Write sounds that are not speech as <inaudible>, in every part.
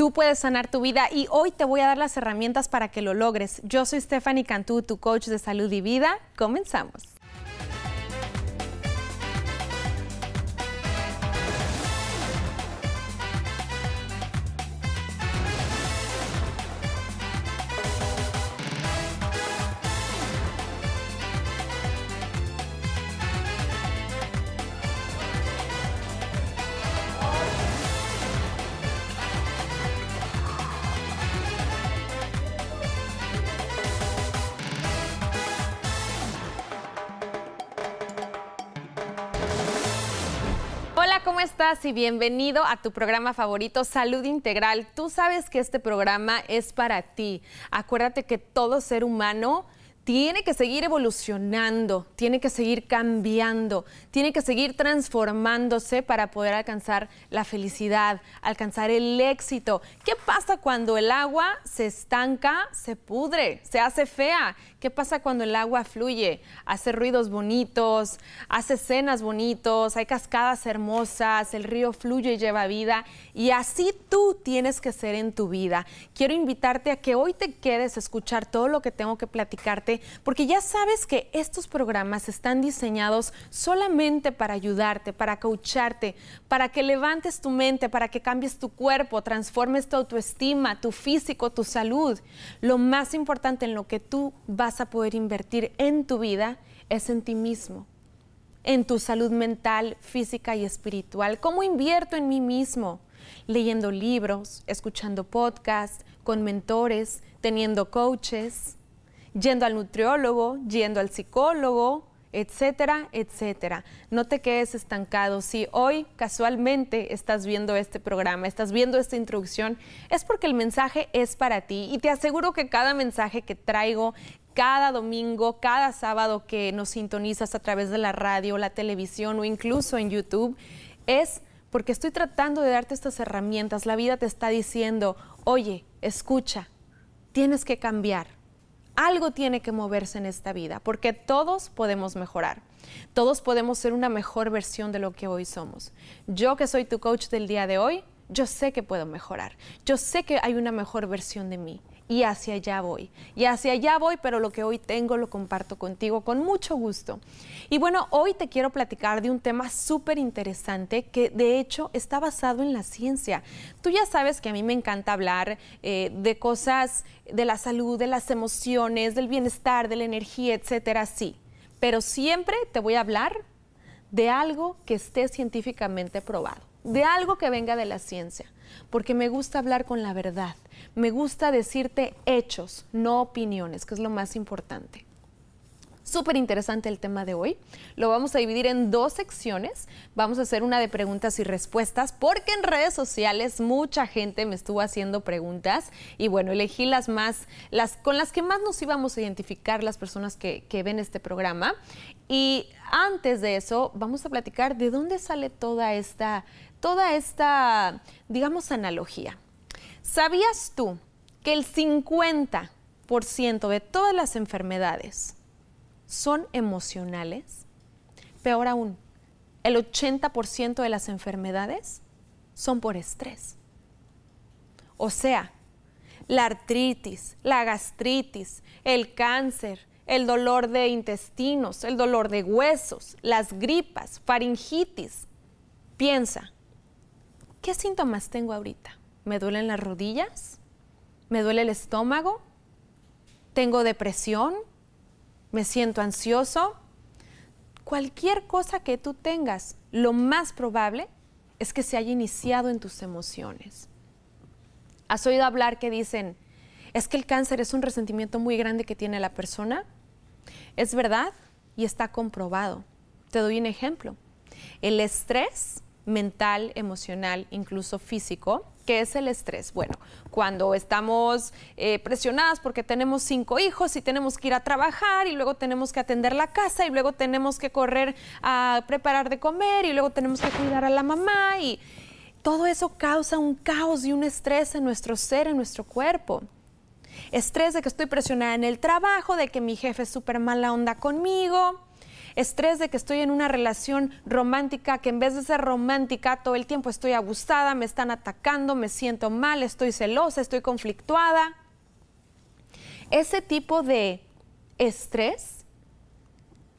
Tú puedes sanar tu vida y hoy te voy a dar las herramientas para que lo logres. Yo soy Stephanie Cantú, tu coach de salud y vida. Comenzamos. Y bienvenido a tu programa favorito, Salud Integral. Tú sabes que este programa es para ti. Acuérdate que todo ser humano tiene que seguir evolucionando, tiene que seguir cambiando, tiene que seguir transformándose para poder alcanzar la felicidad, alcanzar el éxito. ¿Qué pasa cuando el agua se estanca, se pudre, se hace fea? ¿Qué pasa cuando el agua fluye? Hace ruidos bonitos, hace escenas bonitos, hay cascadas hermosas, el río fluye y lleva vida. Y así tú tienes que ser en tu vida. Quiero invitarte a que hoy te quedes a escuchar todo lo que tengo que platicarte, porque ya sabes que estos programas están diseñados solamente para ayudarte, para coacharte, para que levantes tu mente, para que cambies tu cuerpo, transformes tu autoestima, tu físico, tu salud. Lo más importante en lo que tú vas a poder invertir en tu vida es en ti mismo, en tu salud mental, física y espiritual. ¿Cómo invierto en mí mismo? Leyendo libros, escuchando podcasts, con mentores, teniendo coaches, yendo al nutriólogo, yendo al psicólogo, etcétera, etcétera. No te quedes estancado. Si hoy casualmente estás viendo este programa, estás viendo esta introducción, es porque el mensaje es para ti y te aseguro que cada mensaje que traigo, cada domingo, cada sábado que nos sintonizas a través de la radio, la televisión o incluso en YouTube, es porque estoy tratando de darte estas herramientas. La vida te está diciendo, oye, escucha, tienes que cambiar. Algo tiene que moverse en esta vida, porque todos podemos mejorar. Todos podemos ser una mejor versión de lo que hoy somos. Yo que soy tu coach del día de hoy, yo sé que puedo mejorar. Yo sé que hay una mejor versión de mí y hacia allá voy. Y hacia allá voy, pero lo que hoy tengo lo comparto contigo con mucho gusto. Y bueno, hoy te quiero platicar de un tema súper interesante que de hecho está basado en la ciencia. Tú ya sabes que a mí me encanta hablar eh, de cosas de la salud, de las emociones, del bienestar, de la energía, etcétera, sí. Pero siempre te voy a hablar de algo que esté científicamente probado, de algo que venga de la ciencia, porque me gusta hablar con la verdad me gusta decirte hechos, no opiniones, que es lo más importante. Súper interesante el tema de hoy. Lo vamos a dividir en dos secciones. Vamos a hacer una de preguntas y respuestas porque en redes sociales mucha gente me estuvo haciendo preguntas y bueno, elegí las más, las con las que más nos íbamos a identificar las personas que, que ven este programa. Y antes de eso, vamos a platicar de dónde sale toda esta, toda esta, digamos, analogía. ¿Sabías tú que el 50% de todas las enfermedades son emocionales? Peor aún, el 80% de las enfermedades son por estrés. O sea, la artritis, la gastritis, el cáncer, el dolor de intestinos, el dolor de huesos, las gripas, faringitis. Piensa, ¿qué síntomas tengo ahorita? me duelen las rodillas, me duele el estómago, tengo depresión, me siento ansioso. Cualquier cosa que tú tengas, lo más probable es que se haya iniciado en tus emociones. ¿Has oído hablar que dicen, es que el cáncer es un resentimiento muy grande que tiene la persona? Es verdad y está comprobado. Te doy un ejemplo. El estrés mental, emocional, incluso físico, ¿Qué es el estrés? Bueno, cuando estamos eh, presionadas porque tenemos cinco hijos y tenemos que ir a trabajar y luego tenemos que atender la casa y luego tenemos que correr a preparar de comer y luego tenemos que cuidar a la mamá y todo eso causa un caos y un estrés en nuestro ser, en nuestro cuerpo. Estrés de que estoy presionada en el trabajo, de que mi jefe es súper mala onda conmigo, estrés de que estoy en una relación romántica que en vez de ser romántica todo el tiempo estoy abusada, me están atacando, me siento mal, estoy celosa, estoy conflictuada. Ese tipo de estrés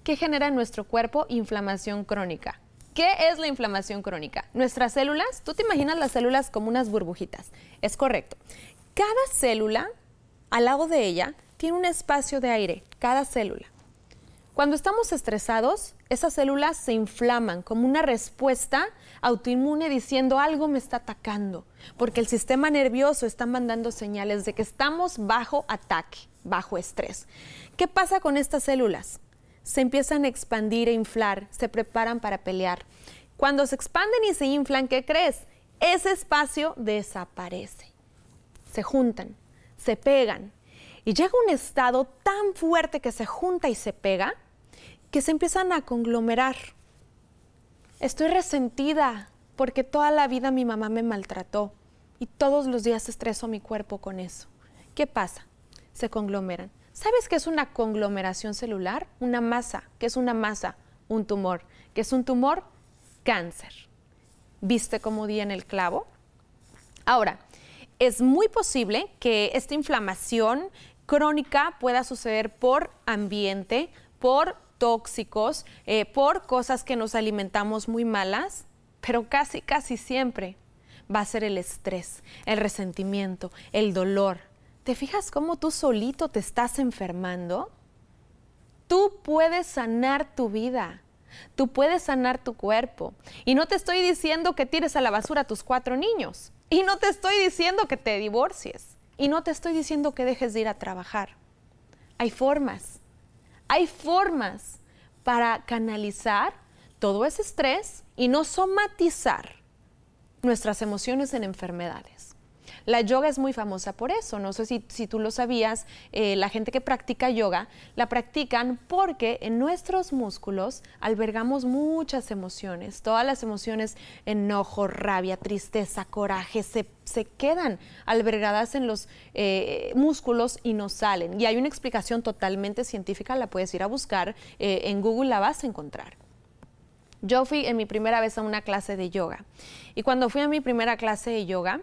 que genera en nuestro cuerpo inflamación crónica. ¿Qué es la inflamación crónica? Nuestras células, tú te imaginas las células como unas burbujitas. Es correcto. Cada célula, al lado de ella, tiene un espacio de aire, cada célula. Cuando estamos estresados, esas células se inflaman como una respuesta autoinmune diciendo algo me está atacando, porque el sistema nervioso está mandando señales de que estamos bajo ataque, bajo estrés. ¿Qué pasa con estas células? Se empiezan a expandir e inflar, se preparan para pelear. Cuando se expanden y se inflan, ¿qué crees? Ese espacio desaparece. Se juntan, se pegan, y llega un estado tan fuerte que se junta y se pega que se empiezan a conglomerar. Estoy resentida porque toda la vida mi mamá me maltrató y todos los días estreso mi cuerpo con eso. ¿Qué pasa? Se conglomeran. ¿Sabes qué es una conglomeración celular? Una masa. ¿Qué es una masa? Un tumor. ¿Qué es un tumor? Cáncer. ¿Viste cómo di en el clavo? Ahora, es muy posible que esta inflamación crónica pueda suceder por ambiente, por tóxicos, eh, por cosas que nos alimentamos muy malas, pero casi, casi siempre va a ser el estrés, el resentimiento, el dolor. ¿Te fijas cómo tú solito te estás enfermando? Tú puedes sanar tu vida. Tú puedes sanar tu cuerpo. Y no te estoy diciendo que tires a la basura a tus cuatro niños. Y no te estoy diciendo que te divorcies. Y no te estoy diciendo que dejes de ir a trabajar. Hay formas, hay formas para canalizar todo ese estrés y no somatizar nuestras emociones en enfermedades. La yoga es muy famosa por eso. No sé si, tú lo sabías, eh, la gente que practica yoga la practican porque en nuestros músculos albergamos muchas emociones. Todas las emociones, enojo, rabia, tristeza, coraje, se, quedan albergadas en los eh, músculos y no salen. Y hay una explicación totalmente científica, la puedes ir a buscar, eh, en Google la vas a encontrar. Yo fui en mi primera vez a una clase de yoga. Y cuando fui a mi primera clase de yoga,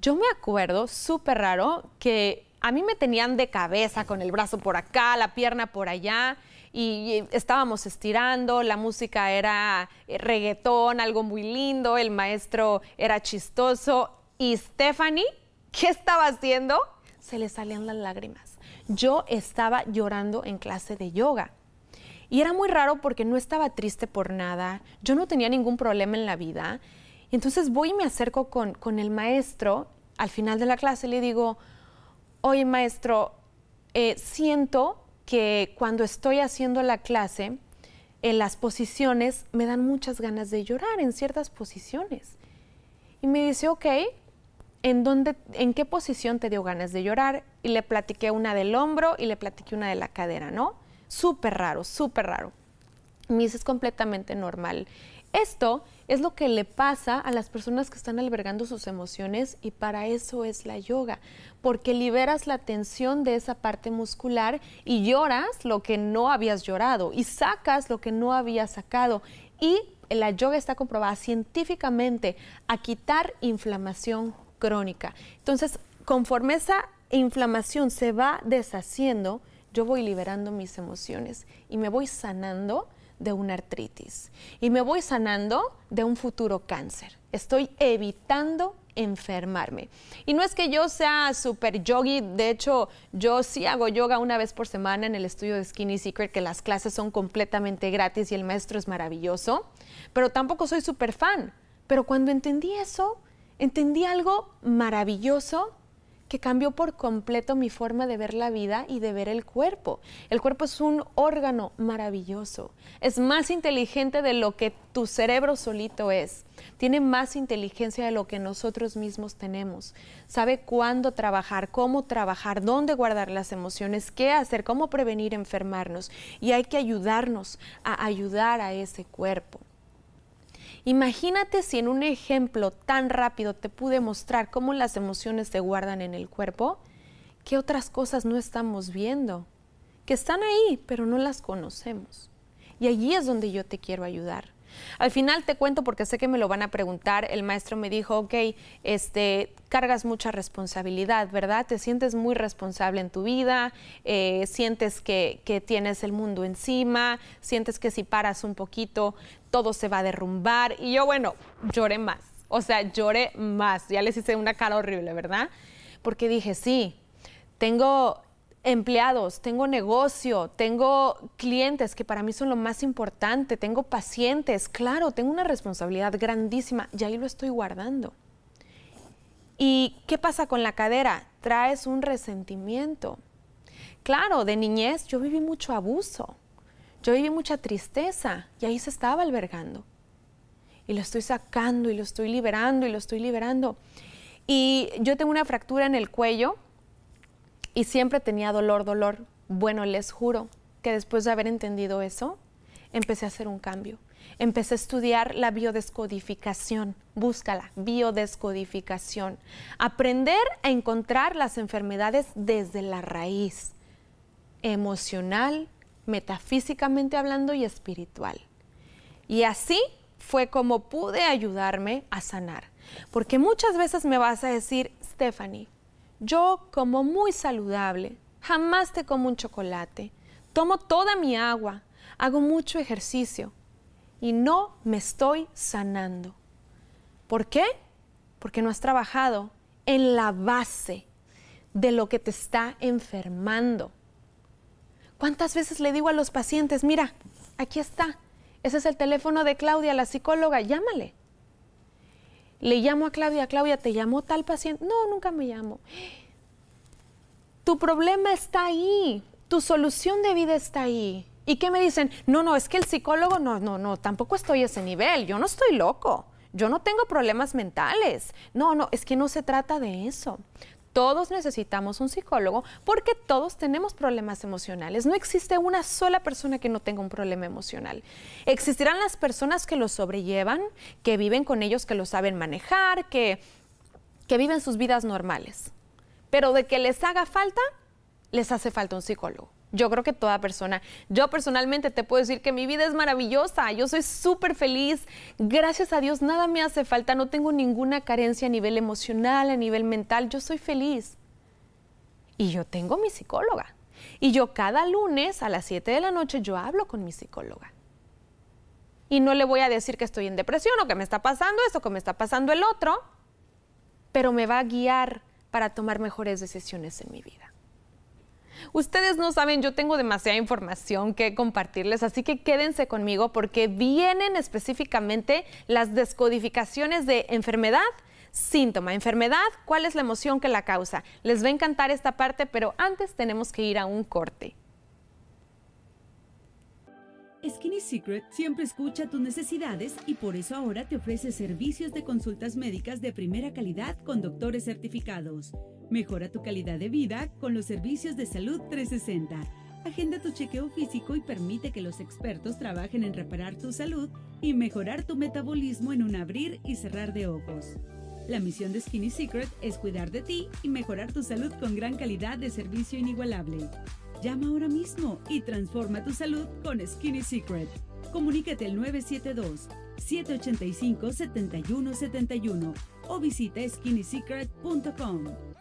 yo me acuerdo, súper raro, que a mí me tenían de cabeza con el brazo por acá, la pierna por allá, y estábamos estirando, la música era eh, reggaetón, algo muy lindo, el maestro era chistoso, y Stephanie, ¿qué estaba haciendo? Se le salían las lágrimas. Yo estaba llorando en clase de yoga. Y era muy raro porque no estaba triste por nada, yo no tenía ningún problema en la vida. Entonces voy y me acerco con, con el maestro al final de la clase le digo, oye maestro, eh, siento que cuando estoy haciendo la clase, en las posiciones me dan muchas ganas de llorar en ciertas posiciones. Y me dice, ok, ¿en, dónde, ¿en qué posición te dio ganas de llorar? Y le platiqué una del hombro y le platiqué una de la cadera, ¿no? Súper raro, súper raro. Me dice, es completamente normal. Esto es lo que le pasa a las personas que están albergando sus emociones y para eso es la yoga, porque liberas la tensión de esa parte muscular y lloras lo que no habías llorado y sacas lo que no habías sacado. Y la yoga está comprobada científicamente a quitar inflamación crónica. Entonces, conforme esa inflamación se va deshaciendo, yo voy liberando mis emociones y me voy sanando de una artritis y me voy sanando de un futuro cáncer. Estoy evitando enfermarme. Y no es que yo sea súper yogi, de hecho yo sí hago yoga una vez por semana en el estudio de Skinny Secret, que las clases son completamente gratis y el maestro es maravilloso, pero tampoco soy súper fan. Pero cuando entendí eso, entendí algo maravilloso que cambió por completo mi forma de ver la vida y de ver el cuerpo. El cuerpo es un órgano maravilloso. Es más inteligente de lo que tu cerebro solito es. Tiene más inteligencia de lo que nosotros mismos tenemos. Sabe cuándo trabajar, cómo trabajar, dónde guardar las emociones, qué hacer, cómo prevenir enfermarnos. Y hay que ayudarnos a ayudar a ese cuerpo. Imagínate si en un ejemplo tan rápido te pude mostrar cómo las emociones se guardan en el cuerpo, qué otras cosas no estamos viendo, que están ahí, pero no las conocemos. Y allí es donde yo te quiero ayudar. Al final te cuento porque sé que me lo van a preguntar. El maestro me dijo, ok, este, cargas mucha responsabilidad, ¿verdad? Te sientes muy responsable en tu vida, eh, sientes que, que tienes el mundo encima, sientes que si paras un poquito todo se va a derrumbar. Y yo, bueno, lloré más. O sea, lloré más. Ya les hice una cara horrible, ¿verdad? Porque dije, sí, tengo empleados, tengo negocio, tengo clientes que para mí son lo más importante, tengo pacientes, claro, tengo una responsabilidad grandísima y ahí lo estoy guardando. ¿Y qué pasa con la cadera? Traes un resentimiento. Claro, de niñez yo viví mucho abuso, yo viví mucha tristeza y ahí se estaba albergando. Y lo estoy sacando y lo estoy liberando y lo estoy liberando. Y yo tengo una fractura en el cuello y siempre tenía dolor, dolor. Bueno, les juro que después de haber entendido eso, empecé a hacer un cambio. Empecé a estudiar la biodescodificación. Búscala, biodescodificación. Aprender a encontrar las enfermedades desde la raíz, emocional, metafísicamente hablando y espiritual. Y así fue como pude ayudarme a sanar. Porque muchas veces me vas a decir, Stephanie, yo como muy saludable, jamás te como un chocolate, tomo toda mi agua, hago mucho ejercicio y no me estoy sanando. ¿Por qué? Porque no has trabajado en la base de lo que te está enfermando. ¿Cuántas veces le digo a los pacientes, mira, aquí está, ese es el teléfono de Claudia, la psicóloga, llámale? Le llamo a Claudia, Claudia, ¿te llamó tal paciente? No, nunca me llamo. Tu problema está ahí, tu solución de vida está ahí. ¿Y qué me dicen? No, no, es que el psicólogo, no, no, no, tampoco estoy a ese nivel, yo no estoy loco, yo no tengo problemas mentales. No, no, es que no se trata de eso. Todos necesitamos un psicólogo porque todos tenemos problemas emocionales. No existe una sola persona que no tenga un problema emocional. Existirán las personas que lo sobrellevan, que viven con ellos, que lo saben manejar, que, que viven sus vidas normales. Pero de que les haga falta, les hace falta un psicólogo. Yo creo que toda persona, yo personalmente te puedo decir que mi vida es maravillosa, yo soy súper feliz, gracias a Dios nada me hace falta, no tengo ninguna carencia a nivel emocional, a nivel mental, yo soy feliz. Y yo tengo mi psicóloga. Y yo cada lunes a las 7 de la noche yo hablo con mi psicóloga. Y no le voy a decir que estoy en depresión o que me está pasando esto, que me está pasando el otro, pero me va a guiar para tomar mejores decisiones en mi vida. Ustedes no saben, yo tengo demasiada información que compartirles, así que quédense conmigo porque vienen específicamente las descodificaciones de enfermedad, síntoma, enfermedad, cuál es la emoción que la causa. Les va a encantar esta parte, pero antes tenemos que ir a un corte. Skinny Secret siempre escucha tus necesidades y por eso ahora te ofrece servicios de consultas médicas de primera calidad con doctores certificados. Mejora tu calidad de vida con los servicios de salud 360. Agenda tu chequeo físico y permite que los expertos trabajen en reparar tu salud y mejorar tu metabolismo en un abrir y cerrar de ojos. La misión de Skinny Secret es cuidar de ti y mejorar tu salud con gran calidad de servicio inigualable. Llama ahora mismo y transforma tu salud con Skinny Secret. Comunícate al 972-785-7171 o visita skinnysecret.com.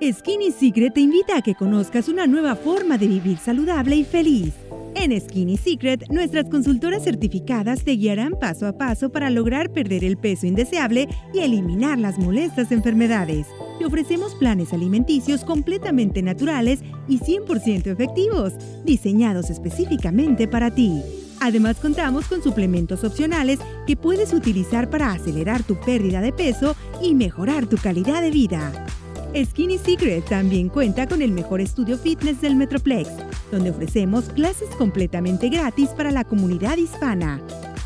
Skinny Secret te invita a que conozcas una nueva forma de vivir saludable y feliz. En Skinny Secret, nuestras consultoras certificadas te guiarán paso a paso para lograr perder el peso indeseable y eliminar las molestas enfermedades te ofrecemos planes alimenticios completamente naturales y 100% efectivos, diseñados específicamente para ti. Además contamos con suplementos opcionales que puedes utilizar para acelerar tu pérdida de peso y mejorar tu calidad de vida. Skinny Secret también cuenta con el mejor estudio fitness del Metroplex, donde ofrecemos clases completamente gratis para la comunidad hispana.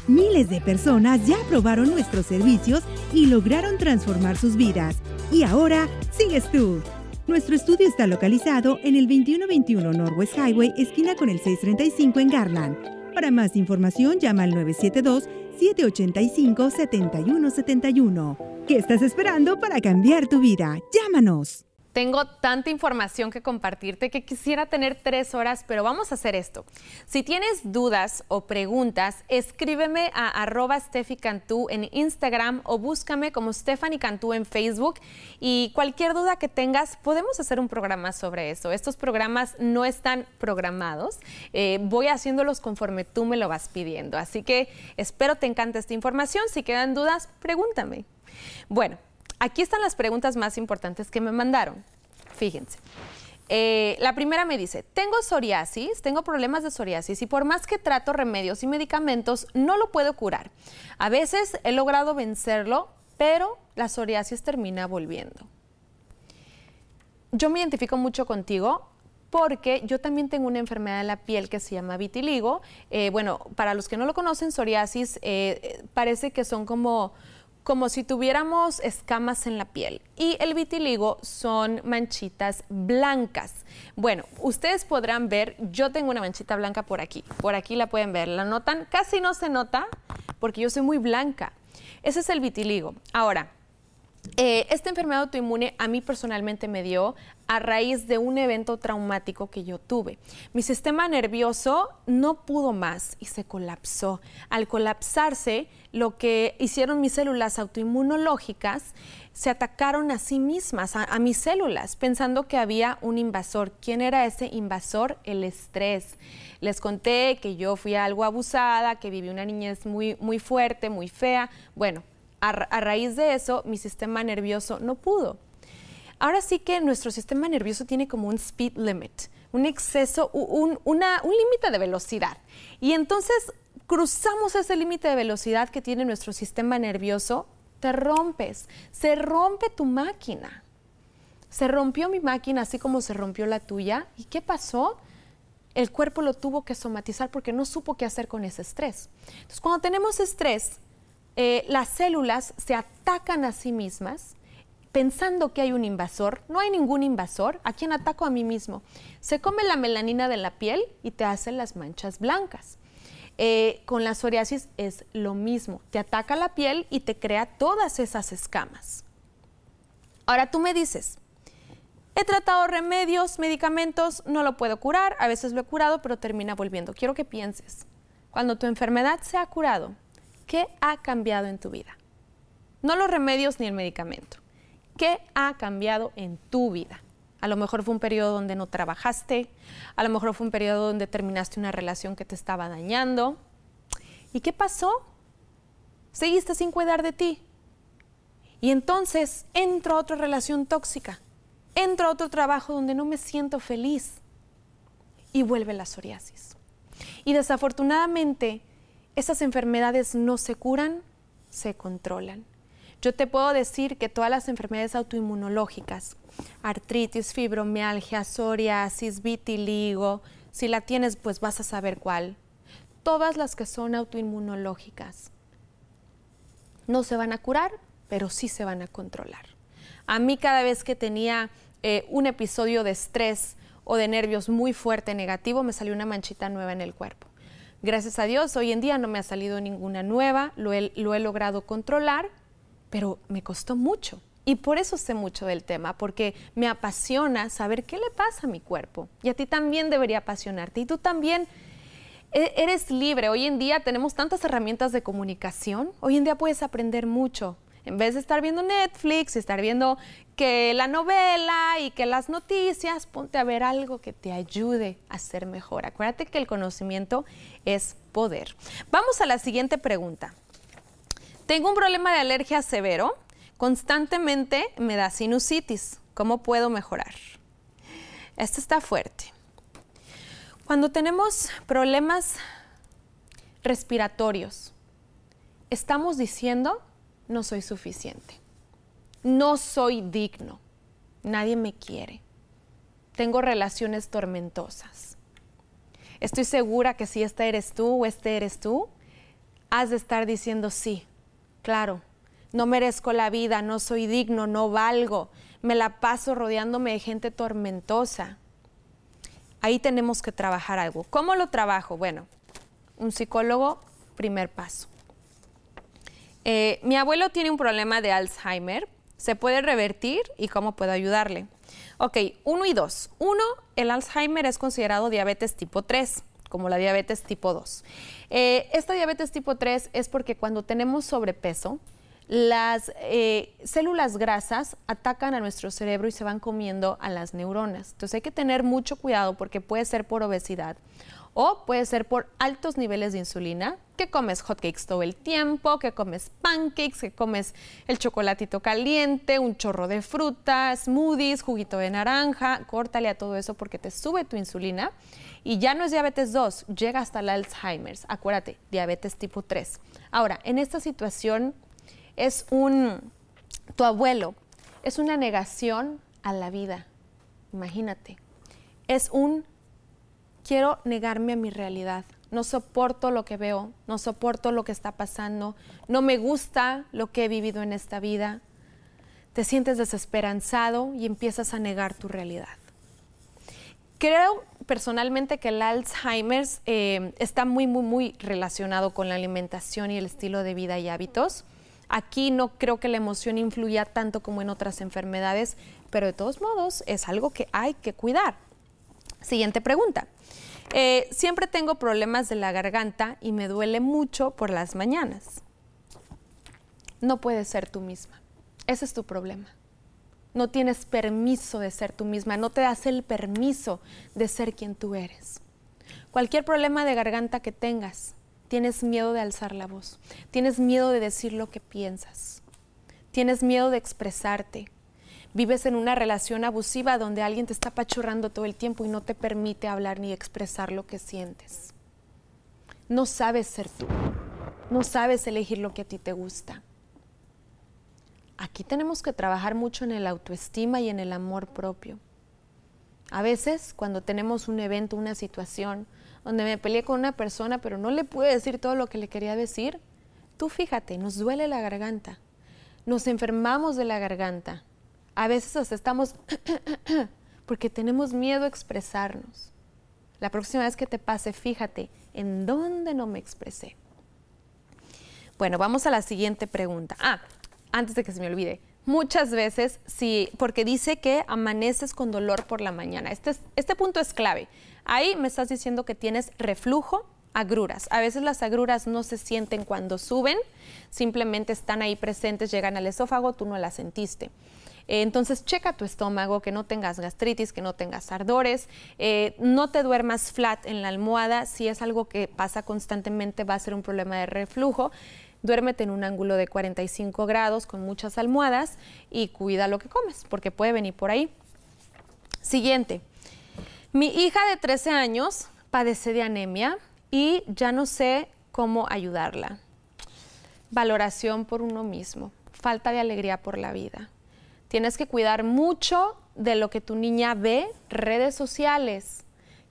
Miles de personas ya probaron nuestros servicios y lograron transformar sus vidas. Y ahora sigues tú. Nuestro estudio está localizado en el 2121 Northwest Highway, esquina con el 635 en Garland. Para más información, llama al 972-785-7171. ¿Qué estás esperando para cambiar tu vida? Llámanos. Tengo tanta información que compartirte que quisiera tener tres horas, pero vamos a hacer esto. Si tienes dudas o preguntas, escríbeme a arroba Cantú en Instagram o búscame como Stephanie Cantú en Facebook y cualquier duda que tengas, podemos hacer un programa sobre eso. Estos programas no están programados, eh, voy haciéndolos conforme tú me lo vas pidiendo. Así que espero te encante esta información. Si quedan dudas, pregúntame. Bueno, Aquí están las preguntas más importantes que me mandaron. Fíjense. Eh, la primera me dice, tengo psoriasis, tengo problemas de psoriasis y por más que trato remedios y medicamentos, no lo puedo curar. A veces he logrado vencerlo, pero la psoriasis termina volviendo. Yo me identifico mucho contigo porque yo también tengo una enfermedad de la piel que se llama vitiligo. Eh, bueno, para los que no lo conocen, psoriasis eh, parece que son como como si tuviéramos escamas en la piel. Y el vitiligo son manchitas blancas. Bueno, ustedes podrán ver, yo tengo una manchita blanca por aquí. Por aquí la pueden ver. ¿La notan? Casi no se nota porque yo soy muy blanca. Ese es el vitiligo. Ahora, eh, esta enfermedad autoinmune a mí personalmente me dio a raíz de un evento traumático que yo tuve. Mi sistema nervioso no pudo más y se colapsó. Al colapsarse, lo que hicieron mis células autoinmunológicas se atacaron a sí mismas, a, mis células, pensando que había un invasor. ¿Quién era ese invasor? El estrés. Les conté que yo fui algo abusada, que viví una niñez muy, muy fuerte, muy fea. Bueno, a, raíz de eso, mi sistema nervioso no pudo. Ahora sí que nuestro sistema nervioso tiene como un speed limit, un exceso, un, un límite de velocidad. Y entonces cruzamos ese límite de velocidad que tiene nuestro sistema nervioso, te rompes, se rompe tu máquina. Se rompió mi máquina así como se rompió la tuya. ¿Y qué pasó? El cuerpo lo tuvo que somatizar porque no supo qué hacer con ese estrés. Entonces, cuando tenemos estrés, eh, las células se atacan a sí mismas pensando que hay un invasor. No hay ningún invasor. ¿A quién ataco? A mí mismo. Se come la melanina de la piel y te hacen las manchas blancas. Eh, con la psoriasis es lo mismo. Te ataca la piel y te crea todas esas escamas. Ahora tú me dices, he tratado remedios, medicamentos, no lo puedo curar, a veces lo he curado, pero termina volviendo. Quiero que pienses, cuando tu enfermedad se ha curado, ¿Qué ha cambiado en tu vida? No los remedios ni el medicamento. ¿Qué ha cambiado en tu vida? A lo mejor fue un periodo donde no trabajaste, a lo mejor fue un periodo donde terminaste una relación que te estaba dañando. ¿Y qué pasó? Seguiste sin cuidar de ti. Y entonces entro a otra relación tóxica, entro a otro trabajo donde no me siento feliz y vuelve la psoriasis. Y desafortunadamente esas enfermedades no se curan, se controlan. Yo te puedo decir que todas las enfermedades autoinmunológicas, artritis, fibromialgia, psoriasis, vitiligo, si la tienes, pues vas a saber cuál. Todas las que son autoinmunológicas no se van a curar, pero sí se van a controlar. A mí cada vez que tenía eh, un episodio de estrés o de nervios muy fuerte negativo, me salió una manchita nueva en el cuerpo. Gracias a Dios, hoy en día no me ha salido ninguna nueva, lo he, logrado controlar, pero me costó mucho. Y por eso sé mucho del tema, porque me apasiona saber qué le pasa a mi cuerpo. Y a ti también debería apasionarte. Y tú también e, eres libre. Hoy en día tenemos tantas herramientas de comunicación. Hoy en día puedes aprender mucho. En vez de estar viendo Netflix, estar viendo que la novela y que las noticias, ponte a ver algo que te ayude a ser mejor. Acuérdate que el conocimiento es poder. Vamos a la siguiente pregunta. Tengo un problema de alergia severo. Constantemente me da sinusitis. ¿Cómo puedo mejorar? Esto está fuerte. Cuando tenemos problemas respiratorios, estamos diciendo no soy suficiente. No soy digno. Nadie me quiere. Tengo relaciones tormentosas. Estoy segura que si este eres tú o este eres tú, has de estar diciendo sí, claro, no merezco la vida, no soy digno, no valgo, me la paso rodeándome de gente tormentosa. Ahí tenemos que trabajar algo. ¿Cómo lo trabajo? Bueno, un psicólogo, primer paso. Eh, mi abuelo tiene un problema de Alzheimer. ¿Se puede revertir y cómo puedo ayudarle? Ok, uno y dos. Uno, el Alzheimer es considerado diabetes tipo 3 como la diabetes tipo 2. Eh, esta diabetes tipo 3 es porque cuando tenemos sobrepeso, las eh, células grasas atacan a nuestro cerebro y se van comiendo a las neuronas. Entonces hay que tener mucho cuidado porque puede ser por obesidad o puede ser por altos niveles de insulina, que comes hotcakes todo el tiempo, que comes pancakes, que comes el chocolatito caliente, un chorro de frutas, smoothies, juguito de naranja, córtale a todo eso porque te sube tu insulina y ya no es diabetes 2, llega hasta el Alzheimer's. Acuérdate, diabetes tipo 3. Ahora, en esta situación es un, tu abuelo, es una negación a la vida. Imagínate. Es un, quiero negarme a mi realidad. No soporto lo que veo, no soporto lo que está pasando, no me gusta lo que he vivido en esta vida. Te sientes desesperanzado y empiezas a negar tu realidad. Creo personalmente que el Alzheimer eh, está muy, muy, muy relacionado con la alimentación y el estilo de vida y hábitos. Aquí no creo que la emoción influya tanto como en otras enfermedades, pero de todos modos es algo que hay que cuidar. Siguiente pregunta. Eh, siempre tengo problemas de la garganta y me duele mucho por las mañanas. No puedes ser tú misma. Ese es tu problema no tienes permiso de ser tú misma, no te das el permiso de ser quien tú eres. Cualquier problema de garganta que tengas, tienes miedo de alzar la voz, tienes miedo de decir lo que piensas, tienes miedo de expresarte. Vives en una relación abusiva donde alguien te está pachurrando todo el tiempo y no te permite hablar ni expresar lo que sientes. No sabes ser tú, no sabes elegir lo que a ti te gusta aquí tenemos que trabajar mucho en el autoestima y en el amor propio. A veces, cuando tenemos un evento, una situación, donde me peleé con una persona, pero no le pude decir todo lo que le quería decir, tú fíjate, nos duele la garganta, nos enfermamos de la garganta. A veces hasta estamos <clears throat> porque tenemos miedo a expresarnos. La próxima vez que te pase, fíjate en dónde no me expresé. Bueno, vamos a la siguiente pregunta. Ah, antes de que se me olvide, muchas veces, sí, porque dice que amaneces con dolor por la mañana. Este, este punto es clave. Ahí me estás diciendo que tienes reflujo, agruras. A veces las agruras no se sienten cuando suben, simplemente están ahí presentes, llegan al esófago, tú no las sentiste. Eh, entonces, checa tu estómago, que no tengas gastritis, que no tengas ardores, eh, no te duermas flat en la almohada. Si es algo que pasa constantemente, va a ser un problema de reflujo duérmete en un ángulo de 45 grados con muchas almohadas y cuida lo que comes, porque puede venir por ahí. Siguiente, mi hija de 13 años padece de anemia y ya no sé cómo ayudarla. Valoración por uno mismo, falta de alegría por la vida. Tienes que cuidar mucho de lo que tu niña ve, redes sociales,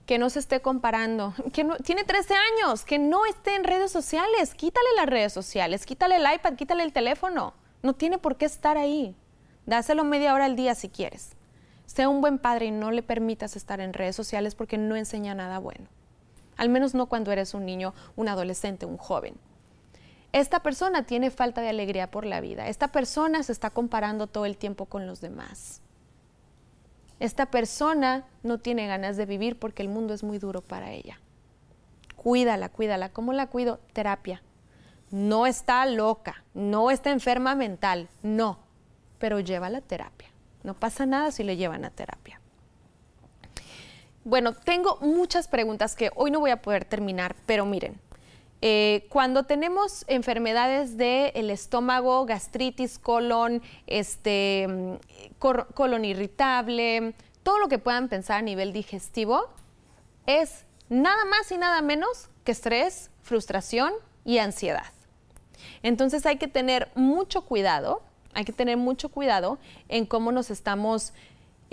que no se esté comparando, <laughs> que tiene 13 años, que no esté en redes sociales, quítale las redes sociales, quítale el iPad, quítale el teléfono, no tiene por qué estar ahí. Dáselo media hora al día si quieres. Sea un buen padre y no le permitas estar en redes sociales porque no enseña nada bueno. Al menos no cuando eres un niño, un adolescente, un joven. Esta persona tiene falta de alegría por la vida. Esta persona se está comparando todo el tiempo con los demás esta persona no tiene ganas de vivir porque el mundo es muy duro para ella. Cuídala, cuídala. ¿Cómo la cuido? Terapia. No está loca, no está enferma mental, no, pero lleva la terapia. No pasa nada si le llevan a terapia. Bueno, tengo muchas preguntas que hoy no voy a poder terminar, pero miren, eh, cuando tenemos enfermedades del estómago, gastritis, colon, este, mm, colon irritable, todo lo que puedan pensar a nivel digestivo, es nada más y nada menos que estrés, frustración y ansiedad. Entonces hay que tener mucho cuidado, hay que tener mucho cuidado en cómo nos estamos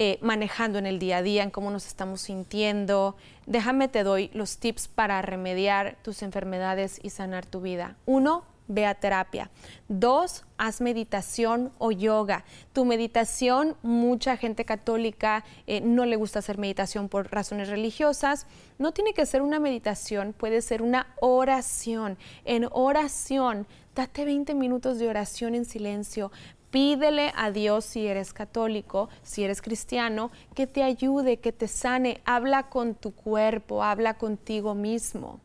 eh, manejando en el día a día, en cómo nos estamos sintiendo. Déjame te doy los tips para remediar tus enfermedades y sanar tu vida. Uno, ve a terapia. Dos, haz meditación o yoga. Tu meditación, mucha gente católica eh, no le gusta hacer meditación por razones religiosas. No tiene que ser una meditación, puede ser una oración. En oración, date 20 minutos de oración en silencio Pídele a Dios si eres católico, si eres cristiano, que te ayude, que te sane. Habla con tu cuerpo, habla contigo mismo.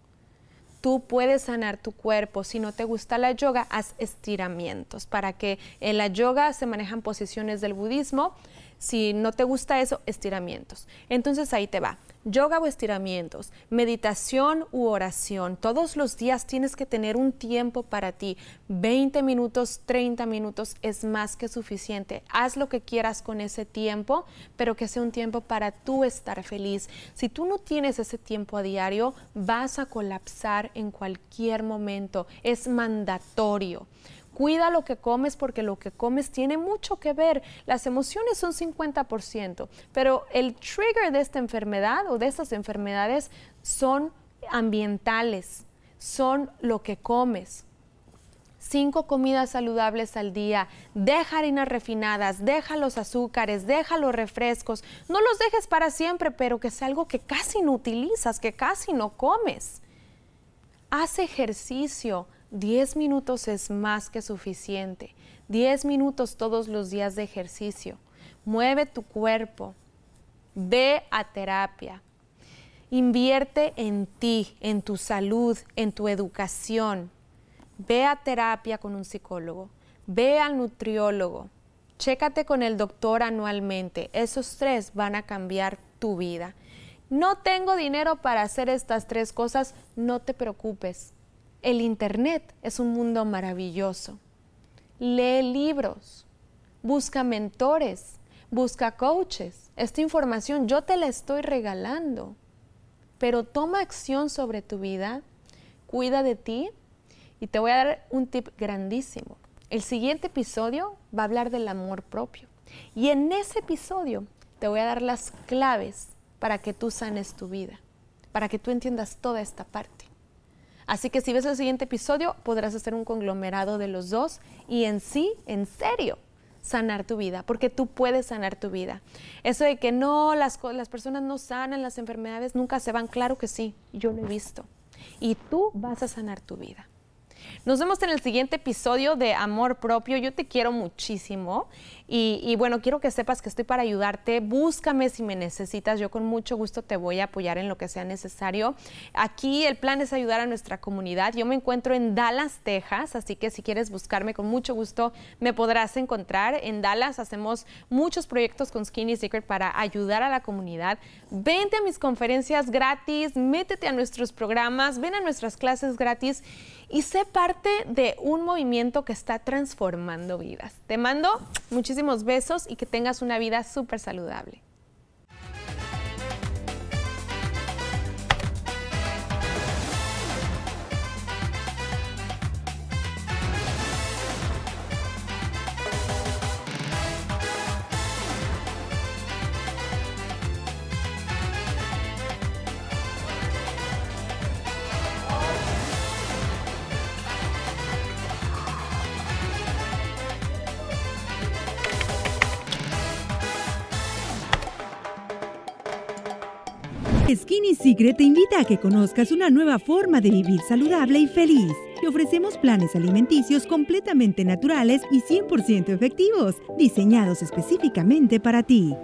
Tú puedes sanar tu cuerpo. Si no te gusta la yoga, haz estiramientos. Para que en la yoga se manejan posiciones del budismo. Si no te gusta eso, estiramientos. Entonces ahí te va yoga o estiramientos, meditación u oración. Todos los días tienes que tener un tiempo para ti. 20 minutos, 30 minutos es más que suficiente. Haz lo que quieras con ese tiempo, pero que sea un tiempo para tú estar feliz. Si tú no tienes ese tiempo a diario, vas a colapsar en cualquier momento. Es mandatorio. Cuida lo que comes porque lo que comes tiene mucho que ver. Las emociones son 50%, pero el trigger de esta enfermedad o de estas enfermedades son ambientales, son lo que comes. Cinco comidas saludables al día, deja harinas refinadas, deja los azúcares, deja los refrescos. No los dejes para siempre, pero que sea algo que casi no utilizas, que casi no comes. Haz ejercicio, 10 minutos es más que suficiente. 10 minutos todos los días de ejercicio. Mueve tu cuerpo. Ve a terapia. Invierte en ti, en tu salud, en tu educación. Ve a terapia con un psicólogo. Ve al nutriólogo. Chécate con el doctor anualmente. Esos tres van a cambiar tu vida. No tengo dinero para hacer estas tres cosas. No te preocupes el Internet es un mundo maravilloso. Lee libros, busca mentores, busca coaches. Esta información yo te la estoy regalando, pero toma acción sobre tu vida, cuida de ti y te voy a dar un tip grandísimo. El siguiente episodio va a hablar del amor propio y en ese episodio te voy a dar las claves para que tú sanes tu vida, para que tú entiendas toda esta parte. Así que si ves el siguiente episodio, podrás hacer un conglomerado de los dos y en sí, en serio, sanar tu vida, porque tú puedes sanar tu vida. Eso de que no, las, las personas no sanan las enfermedades, nunca se van, claro que sí, yo lo he visto. Y tú vas a sanar tu vida. Nos vemos en el siguiente episodio de Amor Propio. Yo te quiero muchísimo y, bueno, quiero que sepas que estoy para ayudarte. Búscame si me necesitas. Yo con mucho gusto te voy a apoyar en lo que sea necesario. Aquí el plan es ayudar a nuestra comunidad. Yo me encuentro en Dallas, Texas, así que si quieres buscarme con mucho gusto me podrás encontrar. En Dallas hacemos muchos proyectos con Skinny Secret para ayudar a la comunidad. Vente a mis conferencias gratis, métete a nuestros programas, ven a nuestras clases gratis y sé parte de un movimiento que está transformando vidas. Te mando muchísimos besos y que tengas una vida súper saludable. Secret te invita a que conozcas una nueva forma de vivir saludable y feliz. Te ofrecemos planes alimenticios completamente naturales y 100% efectivos, diseñados específicamente para ti.